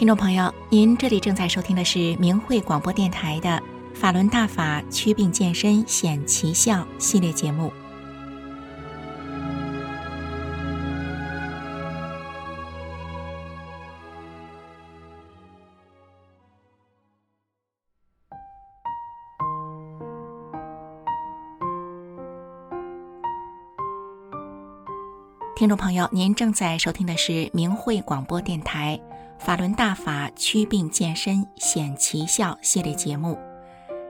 听众朋友，您这里正在收听的是明慧广播电台的《法轮大法祛病健身显奇效》系列节目。听众朋友，您正在收听的是明慧广播电台《法轮大法祛病健身显奇效》系列节目。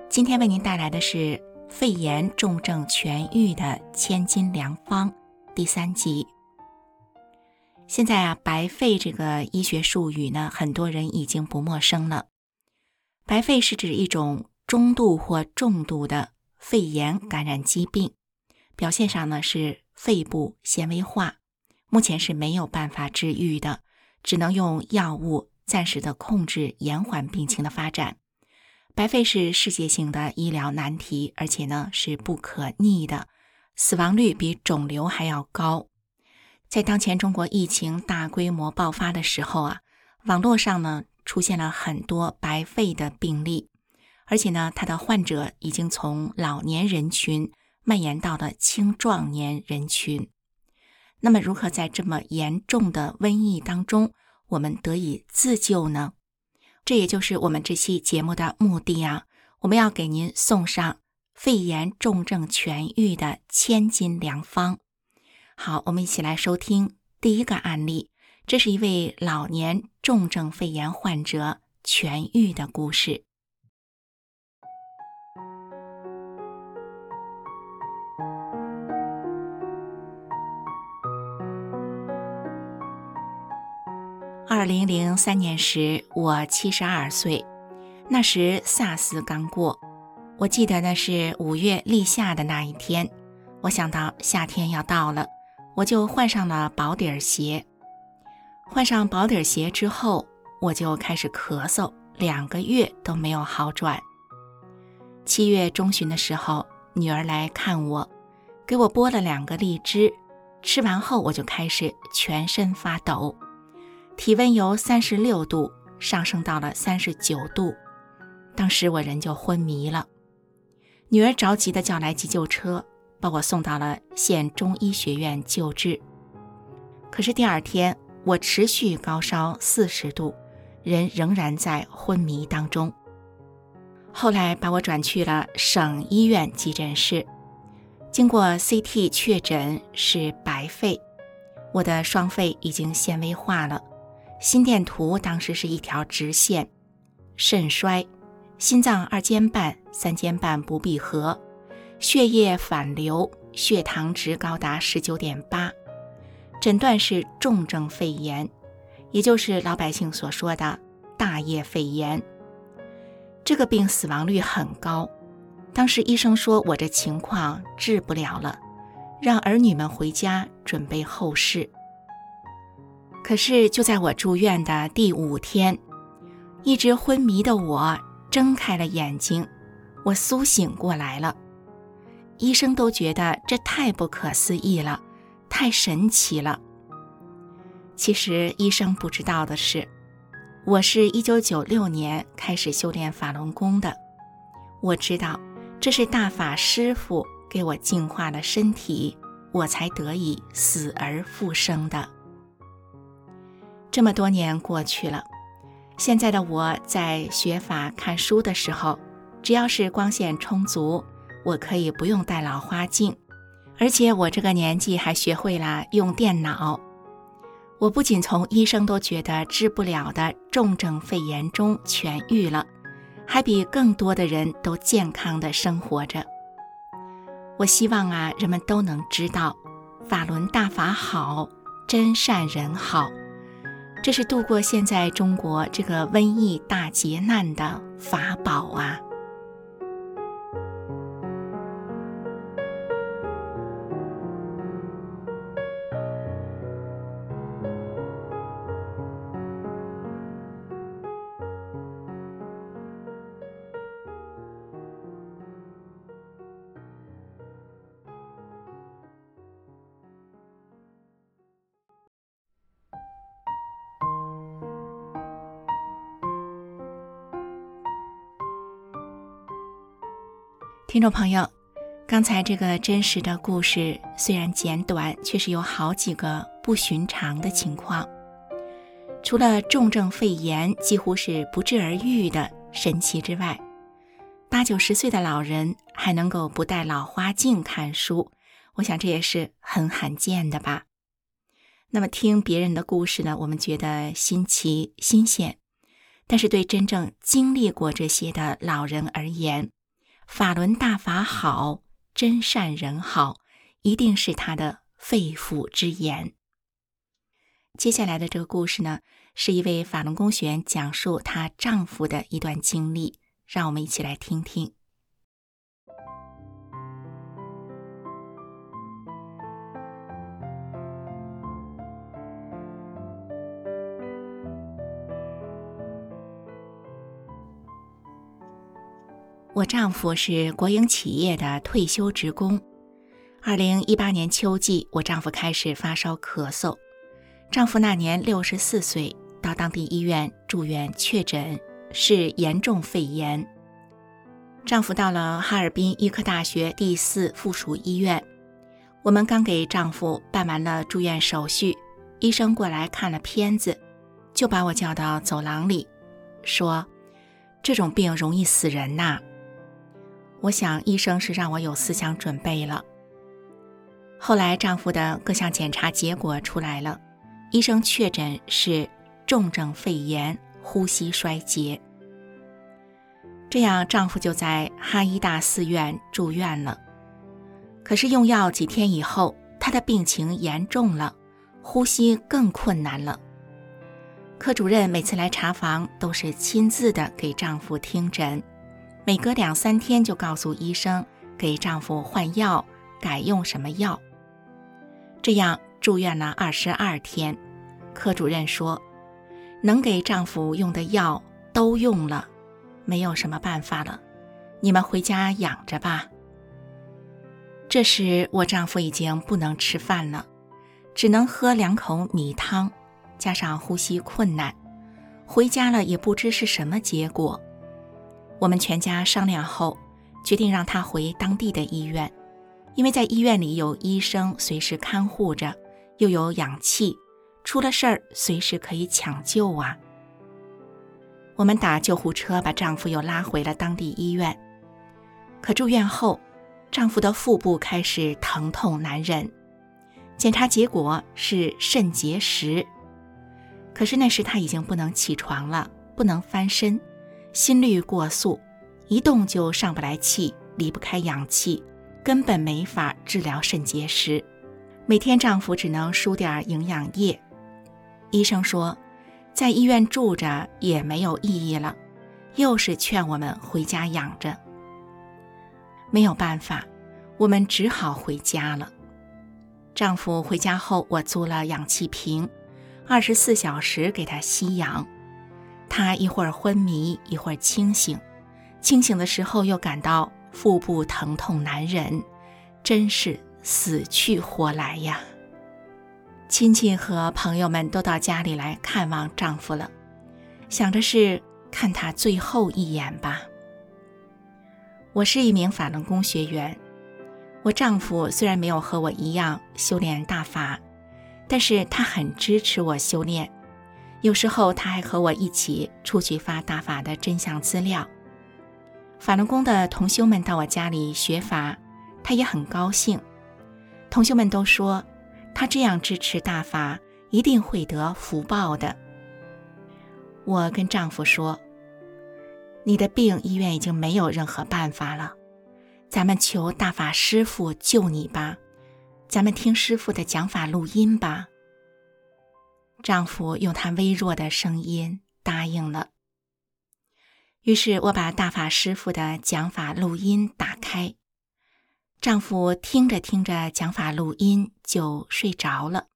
今天为您带来的是肺炎重症痊愈的千金良方第三集。现在啊，白肺这个医学术语呢，很多人已经不陌生了。白肺是指一种中度或重度的肺炎感染疾病，表现上呢是肺部纤维化。目前是没有办法治愈的，只能用药物暂时的控制、延缓病情的发展。白肺是世界性的医疗难题，而且呢是不可逆的，死亡率比肿瘤还要高。在当前中国疫情大规模爆发的时候啊，网络上呢出现了很多白肺的病例，而且呢，它的患者已经从老年人群蔓延到了青壮年人群。那么，如何在这么严重的瘟疫当中，我们得以自救呢？这也就是我们这期节目的目的啊！我们要给您送上肺炎重症痊愈的千金良方。好，我们一起来收听第一个案例，这是一位老年重症肺炎患者痊愈的故事。二零零三年时，我七十二岁，那时 SARS 刚过。我记得那是五月立夏的那一天，我想到夏天要到了，我就换上了薄底鞋。换上薄底鞋之后，我就开始咳嗽，两个月都没有好转。七月中旬的时候，女儿来看我，给我剥了两个荔枝，吃完后我就开始全身发抖。体温由三十六度上升到了三十九度，当时我人就昏迷了。女儿着急的叫来急救车，把我送到了县中医学院救治。可是第二天，我持续高烧四十度，人仍然在昏迷当中。后来把我转去了省医院急诊室，经过 CT 确诊是白肺，我的双肺已经纤维化了。心电图当时是一条直线，肾衰，心脏二尖瓣、三尖瓣不闭合，血液反流，血糖值高达十九点八，诊断是重症肺炎，也就是老百姓所说的大叶肺炎。这个病死亡率很高，当时医生说我这情况治不了了，让儿女们回家准备后事。可是，就在我住院的第五天，一直昏迷的我睁开了眼睛，我苏醒过来了。医生都觉得这太不可思议了，太神奇了。其实，医生不知道的是，我是一九九六年开始修炼法轮功的。我知道，这是大法师父给我净化了身体，我才得以死而复生的。这么多年过去了，现在的我在学法看书的时候，只要是光线充足，我可以不用戴老花镜，而且我这个年纪还学会了用电脑。我不仅从医生都觉得治不了的重症肺炎中痊愈了，还比更多的人都健康的生活着。我希望啊，人们都能知道，法轮大法好，真善人好。这是度过现在中国这个瘟疫大劫难的法宝啊！听众朋友，刚才这个真实的故事虽然简短，却是有好几个不寻常的情况。除了重症肺炎几乎是不治而愈的神奇之外，八九十岁的老人还能够不戴老花镜看书，我想这也是很罕见的吧。那么听别人的故事呢，我们觉得新奇新鲜，但是对真正经历过这些的老人而言，法轮大法好，真善人好，一定是他的肺腑之言。接下来的这个故事呢，是一位法轮功学员讲述她丈夫的一段经历，让我们一起来听听。我丈夫是国营企业的退休职工。二零一八年秋季，我丈夫开始发烧咳嗽。丈夫那年六十四岁，到当地医院住院确诊是严重肺炎。丈夫到了哈尔滨医科大学第四附属医院，我们刚给丈夫办完了住院手续，医生过来看了片子，就把我叫到走廊里，说：“这种病容易死人呐。”我想医生是让我有思想准备了。后来丈夫的各项检查结果出来了。医生确诊是重症肺炎、呼吸衰竭，这样丈夫就在哈医大四院住院了。可是用药几天以后，他的病情严重了，呼吸更困难了。科主任每次来查房都是亲自的给丈夫听诊，每隔两三天就告诉医生给丈夫换药，改用什么药。这样。住院了二十二天，科主任说，能给丈夫用的药都用了，没有什么办法了，你们回家养着吧。这时我丈夫已经不能吃饭了，只能喝两口米汤，加上呼吸困难，回家了也不知是什么结果。我们全家商量后，决定让他回当地的医院，因为在医院里有医生随时看护着。又有氧气，出了事儿随时可以抢救啊！我们打救护车把丈夫又拉回了当地医院。可住院后，丈夫的腹部开始疼痛难忍，检查结果是肾结石。可是那时他已经不能起床了，不能翻身，心率过速，一动就上不来气，离不开氧气，根本没法治疗肾结石。每天丈夫只能输点营养液，医生说，在医院住着也没有意义了，又是劝我们回家养着。没有办法，我们只好回家了。丈夫回家后，我租了氧气瓶，二十四小时给他吸氧。他一会儿昏迷，一会儿清醒，清醒的时候又感到腹部疼痛难忍，真是。死去活来呀！亲戚和朋友们都到家里来看望丈夫了，想着是看他最后一眼吧。我是一名法轮功学员，我丈夫虽然没有和我一样修炼大法，但是他很支持我修炼，有时候他还和我一起出去发大法的真相资料。法轮功的同修们到我家里学法，他也很高兴。同学们都说，他这样支持大法，一定会得福报的。我跟丈夫说：“你的病，医院已经没有任何办法了，咱们求大法师父救你吧，咱们听师父的讲法录音吧。”丈夫用他微弱的声音答应了。于是我把大法师父的讲法录音打开。丈夫听着听着讲法录音就睡着了，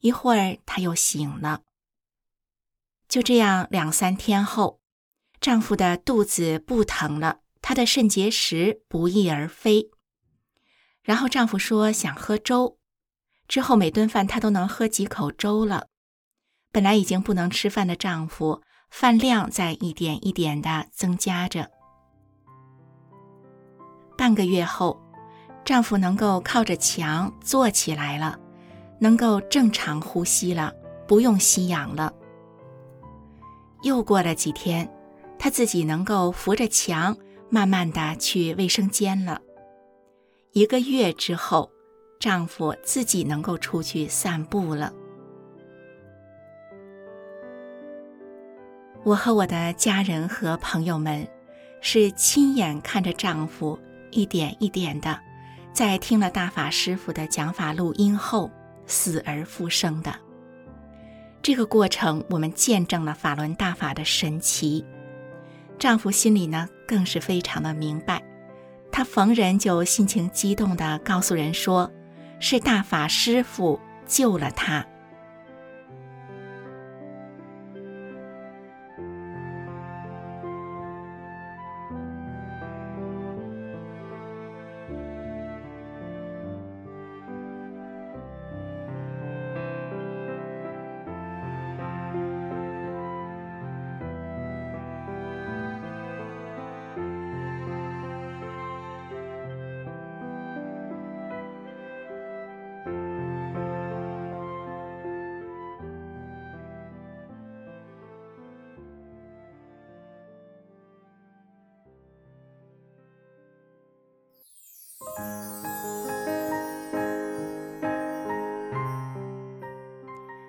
一会儿他又醒了。就这样两三天后，丈夫的肚子不疼了，他的肾结石不翼而飞。然后丈夫说想喝粥，之后每顿饭他都能喝几口粥了。本来已经不能吃饭的丈夫，饭量在一点一点的增加着。半个月后，丈夫能够靠着墙坐起来了，能够正常呼吸了，不用吸氧了。又过了几天，她自己能够扶着墙，慢慢的去卫生间了。一个月之后，丈夫自己能够出去散步了。我和我的家人和朋友们，是亲眼看着丈夫一点一点的，在听了大法师父的讲法录音后，死而复生的。这个过程，我们见证了法轮大法的神奇。丈夫心里呢，更是非常的明白。他逢人就心情激动地告诉人说：“是大法师父救了他。”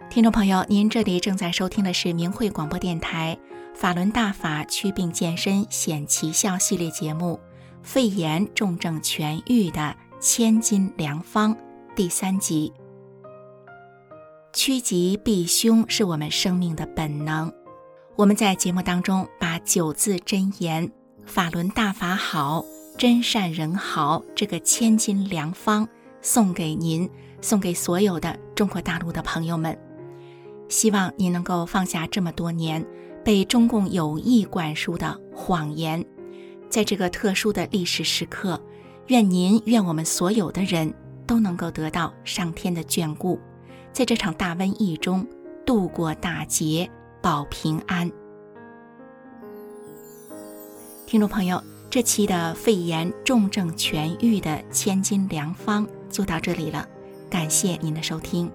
听众朋友，您这里正在收听的是明慧广播电台《法轮大法祛病健身显奇效》系列节目《肺炎重症痊愈的千金良方》第三集。趋吉避凶是我们生命的本能。我们在节目当中把九字真言“法轮大法好，真善人好”这个千金良方送给您，送给所有的中国大陆的朋友们。希望你能够放下这么多年被中共有意灌输的谎言，在这个特殊的历史时刻，愿您、愿我们所有的人都能够得到上天的眷顾，在这场大瘟疫中度过大劫，保平安。听众朋友，这期的肺炎重症痊愈的千金良方就到这里了，感谢您的收听。